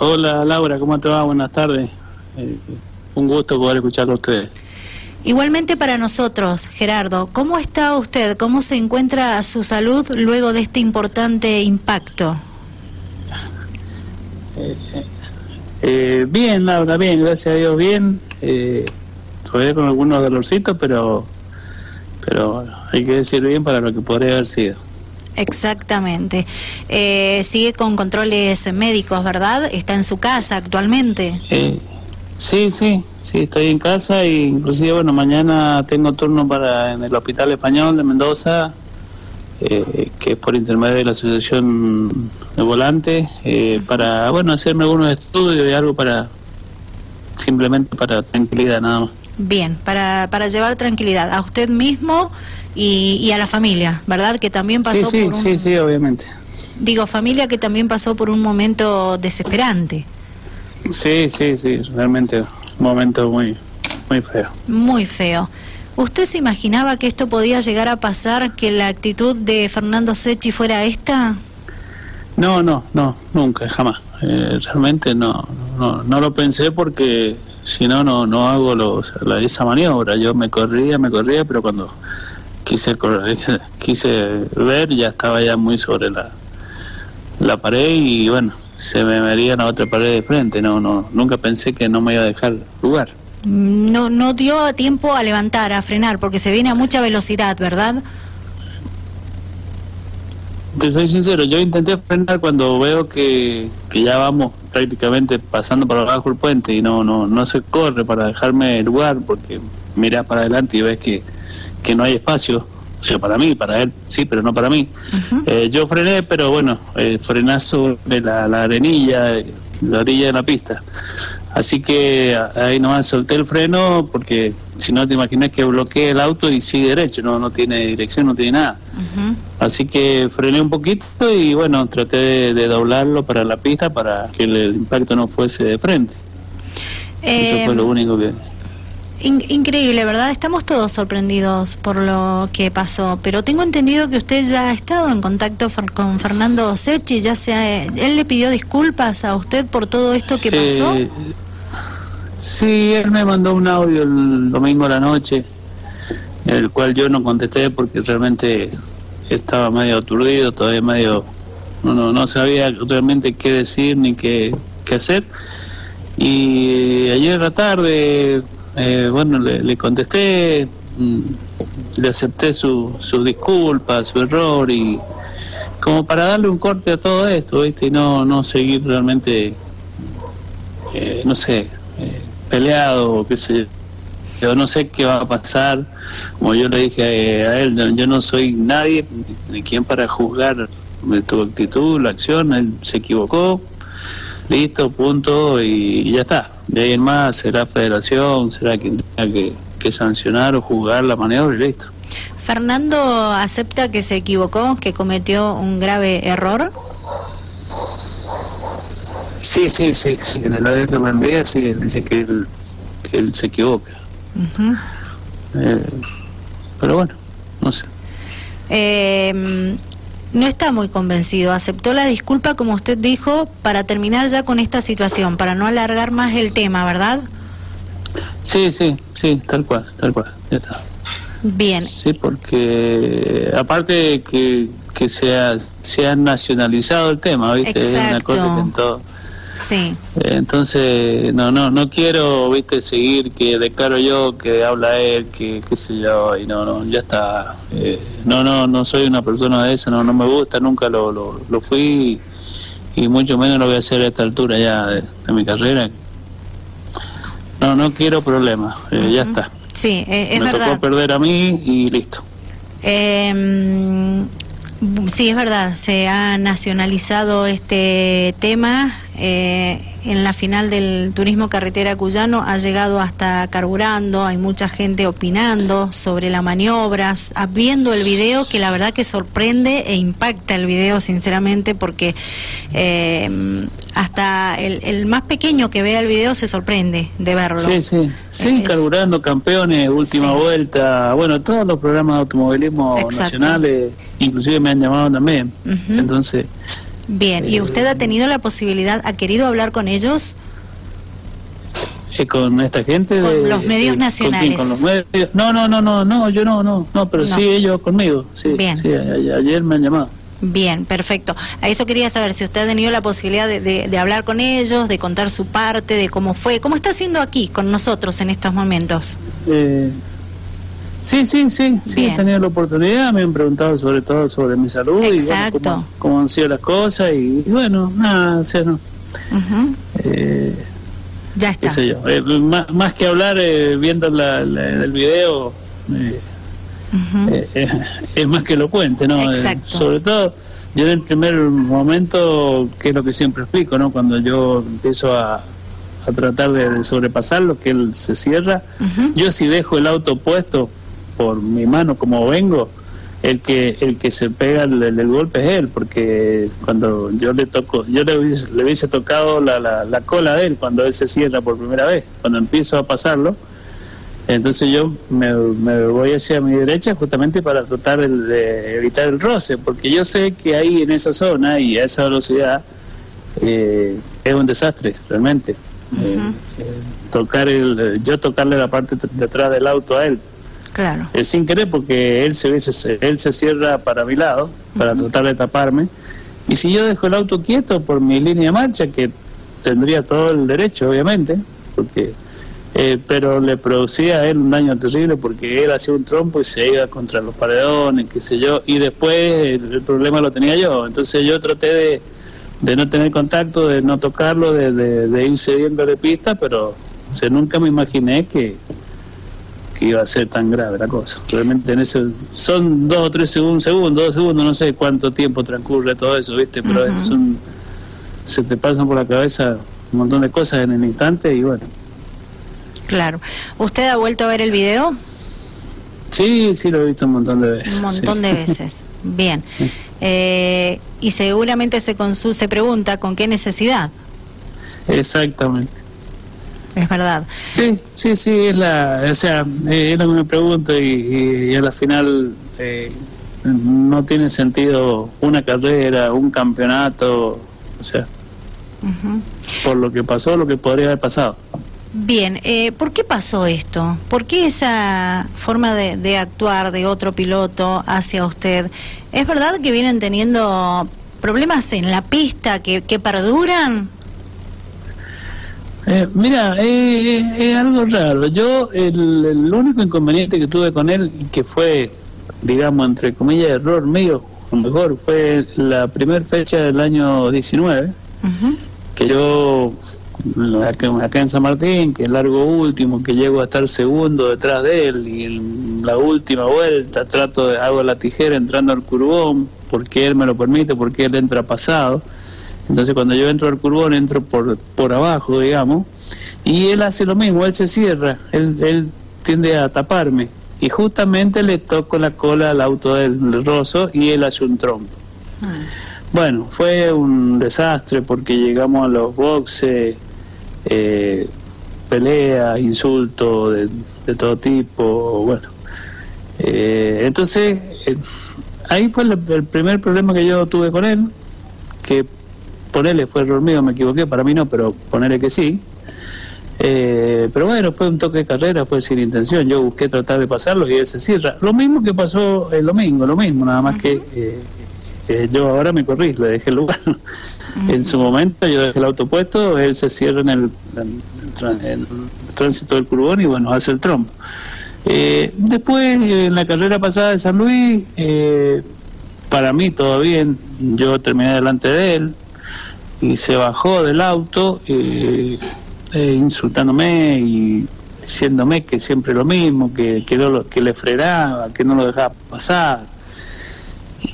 Hola Laura, ¿cómo te va? Buenas tardes. Eh, un gusto poder escucharlo a ustedes. Igualmente para nosotros, Gerardo, ¿cómo está usted? ¿Cómo se encuentra su salud luego de este importante impacto? Eh, eh, bien, Laura, bien, gracias a Dios, bien. Eh, todavía con algunos dolorcitos, pero, pero hay que decir bien para lo que podría haber sido. Exactamente. Eh, sigue con controles médicos, ¿verdad? Está en su casa actualmente. Eh, sí, sí, sí, estoy en casa e inclusive, bueno, mañana tengo turno para en el Hospital Español de Mendoza, eh, que es por intermedio de la Asociación de Volante, eh, para, bueno, hacerme algunos estudios y algo para, simplemente para tranquilidad nada más. Bien, para, para llevar tranquilidad a usted mismo y, y a la familia, ¿verdad? Que también pasó Sí, sí, por un... sí, sí, obviamente. Digo, familia que también pasó por un momento desesperante, Sí, sí, sí, realmente un momento muy, muy feo. muy feo. ¿Usted se imaginaba que esto podía llegar a pasar, que la actitud de Fernando Secchi fuera esta? No, no, no, nunca, jamás. Eh, realmente no, no, no lo pensé porque si no, no, no hago los, la, esa maniobra. Yo me corría, me corría, pero cuando quise correr, quise ver ya estaba ya muy sobre la, la pared y bueno, se me vería la otra pared de frente. No, no, nunca pensé que no me iba a dejar lugar. No, no dio tiempo a levantar, a frenar, porque se viene a mucha velocidad, ¿verdad? Te soy sincero, yo intenté frenar cuando veo que, que ya vamos prácticamente pasando por abajo el puente y no no no se corre para dejarme lugar porque miras para adelante y ves que, que no hay espacio. O sea, para mí, para él, sí, pero no para mí. Eh, yo frené, pero bueno, eh, frenazo de la, la arenilla, la orilla de la pista. Así que ahí nomás solté el freno porque si no te imaginas que bloquee el auto y sigue derecho, no, no tiene dirección, no tiene nada. Así que frené un poquito y bueno, traté de, de doblarlo para la pista para que el, impacto no fuese de frente. Eso fue lo Eh, único que... in- increíble, ¿verdad? Estamos todos sorprendidos por lo que pasó, pero tengo entendido que usted ya ha estado en contacto con Fernando Secchi, ya sea, él le pidió disculpas a usted por todo esto que pasó. Eh, sí, él me mandó un audio el domingo a la noche, el cual yo no contesté porque realmente estaba medio aturdido, todavía medio... No, no, no sabía realmente qué decir ni qué, qué hacer. Y ayer en la tarde, eh, bueno, le, le contesté, mm, le acepté su, su disculpa, su error y como para darle un corte a todo esto, ¿viste? Y no, no seguir realmente eh, no sé, eh, peleado o qué sé yo. No sé qué va a pasar. Como yo le dije eh, a él, yo no soy nadie ni quien para juzgar tu actitud, la acción. Él se equivocó. Listo, punto, y ya está. De ahí en más será federación, será quien tenga que, que sancionar o juzgar la maniobra y listo. Fernando acepta que se equivocó, que cometió un grave error. Sí, sí, sí, sí. En el audio que me envía, sí, él dice que él, que él se equivoca. Eh, pero bueno, no sé. Eh, no está muy convencido. Aceptó la disculpa, como usted dijo, para terminar ya con esta situación, para no alargar más el tema, ¿verdad? Sí, sí, sí, tal cual, tal cual, ya está. Bien. Sí, porque aparte que, que se, ha, se ha nacionalizado el tema, ¿viste? Es una Exacto. cosa que en todo. Sí. Entonces, no, no, no quiero, ¿viste? Seguir que declaro yo, que habla él, que qué sé yo, y no, no, ya está. Eh, no, no, no soy una persona de esa, no, no me gusta, nunca lo, lo, lo fui y, y mucho menos lo voy a hacer a esta altura ya de, de mi carrera. No, no quiero problemas, eh, ya está. Sí, eh, es me verdad. tocó perder a mí y listo. Eh, sí, es verdad, se ha nacionalizado este tema. Eh, en la final del turismo carretera cuyano ha llegado hasta carburando, hay mucha gente opinando sobre la maniobra, s- ah, viendo el video que la verdad que sorprende e impacta el video sinceramente porque eh, hasta el, el más pequeño que vea el video se sorprende de verlo. Sí, sí, sí, Es- carburando campeones, última Sí. vuelta, bueno, todos los programas de automovilismo Exacto. nacionales, inclusive me han llamado también. Entonces, Bien, ¿y usted ha tenido la posibilidad, ha querido hablar con ellos? Eh, con esta gente Con de- los medios de- ¿con nacionales. ¿Con los medios? No, no, no, no, no, yo no, no, no, pero No. sí ellos conmigo. Sí, Bien. sí, ayer me han llamado. Bien, perfecto. A eso quería saber si usted ha tenido la posibilidad de, de- de hablar con ellos, de contar su parte, de cómo fue, cómo está haciendo aquí con nosotros en estos momentos. Eh, sí, sí, sí, sí, Bien. he tenido la oportunidad, me han preguntado sobre todo sobre mi salud Exacto. y bueno, cómo, cómo han sido las cosas y, y bueno, nada, o sea, no, eh, Ya qué está. sé yo, eh, más, más que hablar eh, viendo la, la- el video, eh, es más que lo cuente, ¿no? Sobre todo, yo en el primer momento, que es lo que siempre explico, ¿no? Cuando yo empiezo a, a tratar de, de sobrepasarlo, que él se cierra, yo si dejo el auto puesto por mi mano como vengo, el que el que se pega el, el- el golpe es él, porque cuando yo le toco, yo le hubiese, le hubiese tocado la, la, la cola de él cuando él se cierra por primera vez, cuando empiezo a pasarlo, entonces yo me, me voy hacia mi derecha justamente para tratar el- de evitar el roce, porque yo sé que ahí en esa zona y a esa velocidad eh, es un desastre realmente. Eh, eh, tocar el, yo tocarle la parte de atrás del auto a él, Claro. eh, sin querer porque él se, se- él se cierra para mi lado, para tratar de taparme, y si yo dejo el auto quieto por mi línea de marcha, que tendría todo el derecho, obviamente, porque eh, pero le producía a él un daño terrible porque él hacía un trompo y se iba contra los paredones, qué sé yo, y después el, el problema lo tenía yo. Entonces yo traté de, de no tener contacto, de no tocarlo, de, de, de ir cediendo de pista, pero o sea, nunca me imaginé que, que iba a ser tan grave la cosa. Realmente en ese son dos o tres segundos, segundos, dos segundos, no sé cuánto tiempo transcurre todo eso, ¿viste? Pero es un, se te pasan por la cabeza un montón de cosas en el instante y bueno. Claro. ¿Usted ha vuelto a ver el video? Sí, sí, lo he visto un montón de veces. Un montón sí. de veces. Bien. Eh, y seguramente se, se pregunta con qué necesidad. Exactamente. Es verdad. Sí, sí, sí, es la, o sea, eh, es lo que me pregunto y, y, y a la final eh, no tiene sentido una carrera, un campeonato, o sea, por lo que pasó, lo que podría haber pasado. Bien, eh, ¿por qué pasó esto? ¿Por qué esa forma de, de actuar de otro piloto hacia usted? ¿Es verdad que vienen teniendo problemas en la pista que, que perduran? Eh, mira, eh, eh, es algo raro. Yo, el, el único inconveniente que tuve con él, y que fue, digamos, entre comillas, error mío, o mejor, fue la primera fecha del año 19, Ujú. que yo, acá, acá en San Martín, que es largo último, que llego a estar segundo detrás de él, y en la última vuelta trato de, hago la tijera entrando al curbón, porque él me lo permite, porque él entra pasado. Entonces cuando yo entro al curbón entro por, por abajo, digamos, y él hace lo mismo, él se cierra, él, él tiende a taparme, y justamente le toco la cola al auto del roso y él hace un trompo. Bueno, fue un desastre porque llegamos a los boxes, eh, peleas, insultos de, de todo tipo, bueno. Eh, entonces, eh, ahí fue el, el primer problema que yo tuve con él, que ponerle fue error mío, me equivoqué, para mí no, pero ponerle que sí. Eh, pero bueno, fue un toque de carrera, fue sin intención. Yo busqué tratar de pasarlo y él se cierra. Lo mismo que pasó el domingo, lo mismo, nada más que eh, eh, yo ahora me corrí, le dejé el lugar. En su momento yo dejé el auto puesto, él se cierra en el, en el tran- en el tránsito del curbón y bueno, hace el trompo. Eh, después, en la carrera pasada de San Luis, eh, para mí todo bien, yo terminé delante de él y se bajó del auto eh, eh, insultándome y diciéndome que siempre lo mismo, que, que, no lo- que le frenaba, que no lo dejaba pasar.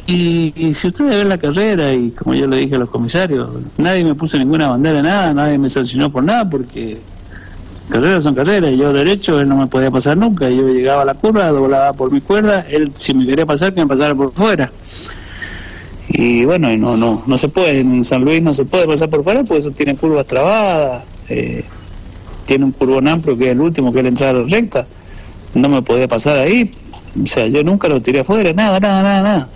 Y, si ustedes ven la carrera, y como yo le dije a los comisarios, nadie me puso ninguna bandera, nada, nadie me sancionó por nada, porque carreras son carreras, yo derecho, él no me podía pasar nunca, yo llegaba a la curva, doblaba por mi cuerda, él si me quería pasar, que me pasara por fuera. Y bueno, y no, no, no se puede, en San Luis no se puede pasar por fuera, porque eso tiene curvas trabadas, eh, tiene un curvón amplio que es el último, que es la entrada recta, no me podía pasar ahí, o sea, yo nunca lo tiré afuera, nada, nada, nada, nada.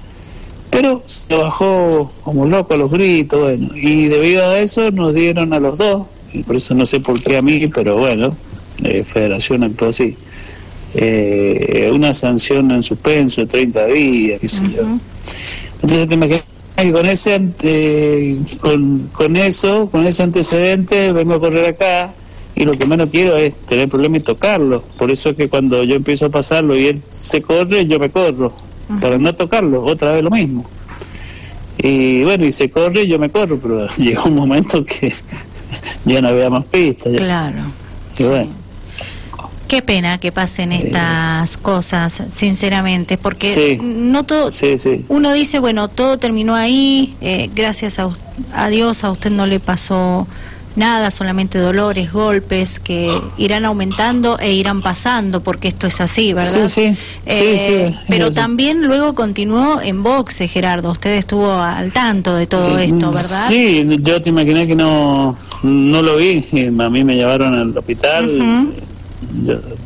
Pero se bajó como loco a los gritos, bueno, y debido a eso nos dieron a los dos, y por eso no sé por qué a mí, pero bueno, eh, Federación actuó así. Eh, una sanción en suspenso de 30 días, qué sé yo. Entonces te imaginas que con ese eh, con, con eso, con ese antecedente, vengo a correr acá y lo que menos quiero es tener problemas y tocarlo. Por eso es que cuando yo empiezo a pasarlo y él se corre, yo me corro, para no tocarlo, otra vez lo mismo. Y bueno, y se corre, yo me corro, pero llegó un momento que ya no había más pistas. Claro. Y bueno. Qué pena que pasen estas cosas, sinceramente, porque no todo. Uno dice, bueno, todo terminó ahí, eh, gracias a, a Dios a usted no le pasó nada, solamente dolores, golpes que irán aumentando e irán pasando, porque esto es así, ¿verdad? Sí, sí. Eh, pero también luego continuó en boxe, Gerardo. Usted estuvo al tanto de todo esto, ¿verdad? Sí, yo te imaginé que no, no lo vi. A mí me llevaron al hospital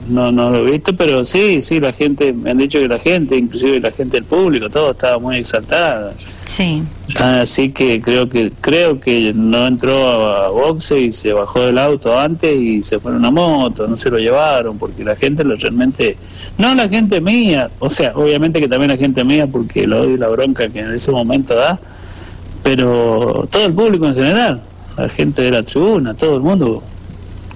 no, no lo he visto, pero sí, sí, la gente, me han dicho que la gente, inclusive la gente del público, todo estaba muy exaltada. Sí. Así que creo que creo que no entró a boxe y se bajó del auto antes y se fue en una moto, no se lo llevaron, porque la gente lo realmente, no la gente mía, o sea, obviamente que también la gente mía, porque lo odio y la bronca que en ese momento da, pero todo el público en general, la gente de la tribuna, todo el mundo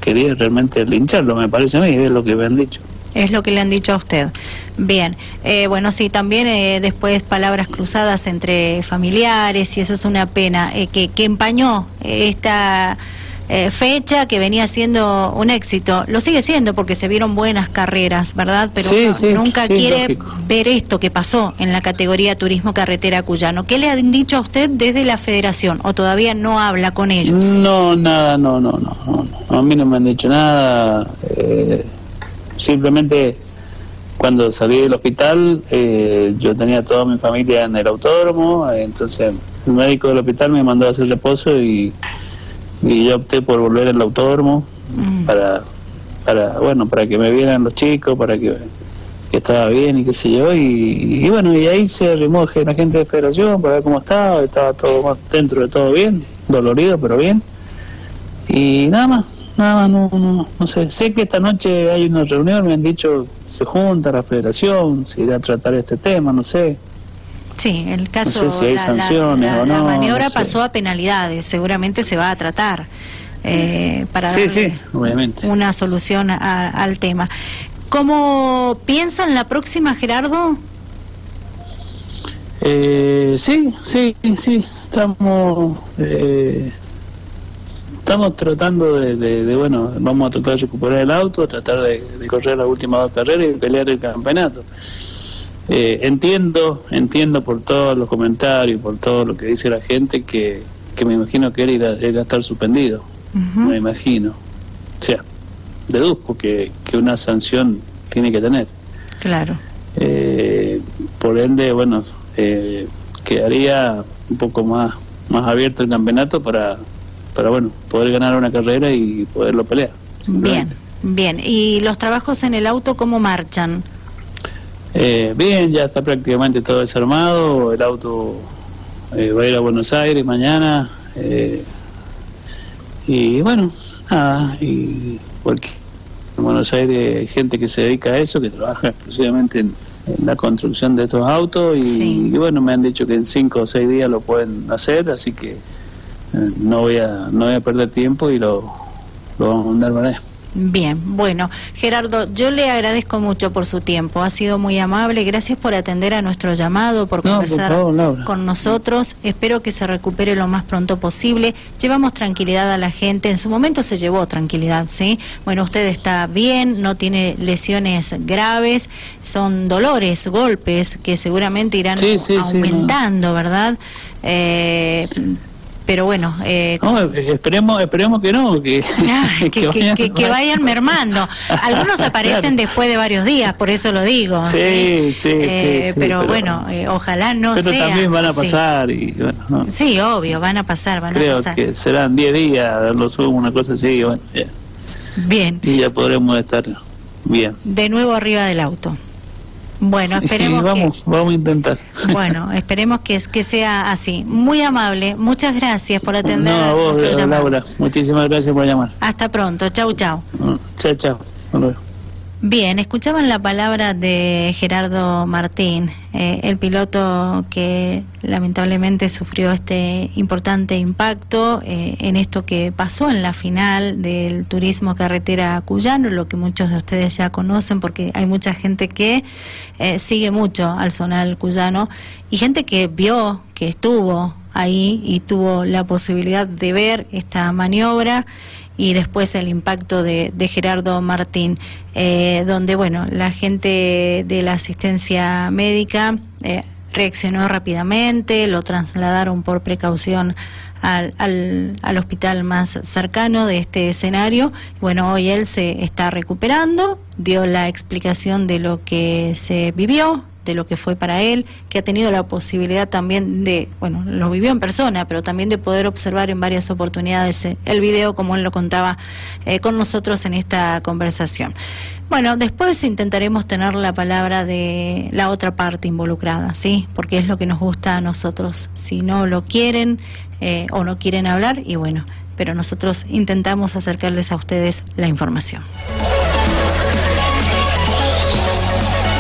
quería realmente lincharlo, me parece a mí, es lo que me han dicho. Es lo que le han dicho a usted. Bien, eh, bueno, sí, también eh, después palabras cruzadas entre familiares y eso es una pena, eh, que, que empañó esta eh, fecha que venía siendo un éxito. Lo sigue siendo porque se vieron buenas carreras, ¿verdad? Pero nunca quiere ver esto que pasó en la categoría Turismo Carretera Cuyano. ¿Qué le han dicho a usted desde la federación o todavía no habla con ellos? No, nada, no, no, no. A mí no me han dicho nada. Eh, simplemente cuando salí del hospital eh, yo tenía toda mi familia en el autódromo, entonces el médico del hospital me mandó a hacer reposo y y yo opté por volver al autódromo mm. para para bueno para que me vieran los chicos para que, estaba bien y qué sé yo y, bueno y ahí se arrimó la gente de federación para ver cómo estaba estaba todo más dentro de todo bien dolorido pero bien y nada más nada más no, no, no sé sé que esta noche hay una reunión me han dicho se junta la federación se irá a tratar este tema no sé Sí, el caso. No sé si hay sanciones o no. La maniobra pasó a penalidades, seguramente se va a tratar eh, para sí, sí, obviamente. una solución al tema. ¿Cómo piensan la próxima, Gerardo? Eh, sí, sí, sí, estamos eh, estamos tratando de, bueno, vamos a tratar de recuperar el auto, tratar de, de correr las últimas dos carreras y pelear el campeonato. Eh, entiendo, entiendo por todos los comentarios, por todo lo que dice la gente, que, que me imagino que él iba, a estar suspendido. Me imagino. O sea, deduzco que, que una sanción tiene que tener. Claro. Eh, por ende, bueno, eh, quedaría un poco más, más abierto el campeonato para, para, bueno, poder ganar una carrera y poderlo pelear. Bien, bien. ¿Y los trabajos en el auto cómo marchan? Eh, bien, ya está prácticamente todo desarmado, el auto eh, va a ir a Buenos Aires mañana. Eh, y bueno, nada, y porque en Buenos Aires hay gente que se dedica a eso, que trabaja exclusivamente en, la construcción de estos autos y, bueno, me han dicho que en cinco o seis días lo pueden hacer, así que no voy a no voy a perder tiempo y lo, lo vamos a mandar para allá. Bien, bueno, Gerardo, yo le agradezco mucho por su tiempo, ha sido muy amable, gracias por atender a nuestro llamado, por conversar con nosotros, espero que se recupere lo más pronto posible, llevamos tranquilidad a la gente, en su momento se llevó tranquilidad, ¿sí? Bueno, usted está bien, no tiene lesiones graves, son dolores, golpes que seguramente irán aumentando, ¿verdad? Eh, pero bueno eh, esperemos esperemos que no que, que, vayan... mermando. Algunos aparecen después de varios días por eso lo digo sí sí eh, sí, pero, bueno eh, ojalá no pero también van a pasar y bueno, sí obvio van a pasar van creo a pasar. que serán 10 días lo subo una cosa así bueno, bien. Y ya podremos estar bien. De nuevo arriba del auto Bueno, esperemos vamos, vamos a intentar. Bueno, esperemos que, que sea así. Muy amable, muchas gracias por atender. No, a vos, Laura, muchísimas gracias por llamar. Hasta pronto, chau, chau. Chao, chao. Bien, escuchaban la palabra de Gerardo Martín, eh, el piloto que lamentablemente sufrió este importante impacto eh, en esto que pasó en la final del turismo carretera cuyano, lo que muchos de ustedes ya conocen porque hay mucha gente que eh, sigue mucho al zonal cuyano y gente que vio, que estuvo ahí y tuvo la posibilidad de ver esta maniobra y después el impacto de, Gerardo Martín, eh, donde bueno la gente de la asistencia médica eh, reaccionó rápidamente, lo trasladaron por precaución al, al, al, hospital más cercano de este escenario. Bueno, hoy él se está recuperando, dio la explicación de lo que se vivió, de lo que fue para él, que ha tenido la posibilidad también de, bueno, lo vivió en persona, pero también de poder observar en varias oportunidades el video como él lo contaba eh, con nosotros en esta conversación. Bueno, después intentaremos tener la palabra de la otra parte involucrada, ¿sí? Porque es lo que nos gusta a nosotros. Si no lo quieren eh, o no quieren hablar, y bueno, pero nosotros intentamos acercarles a ustedes la información.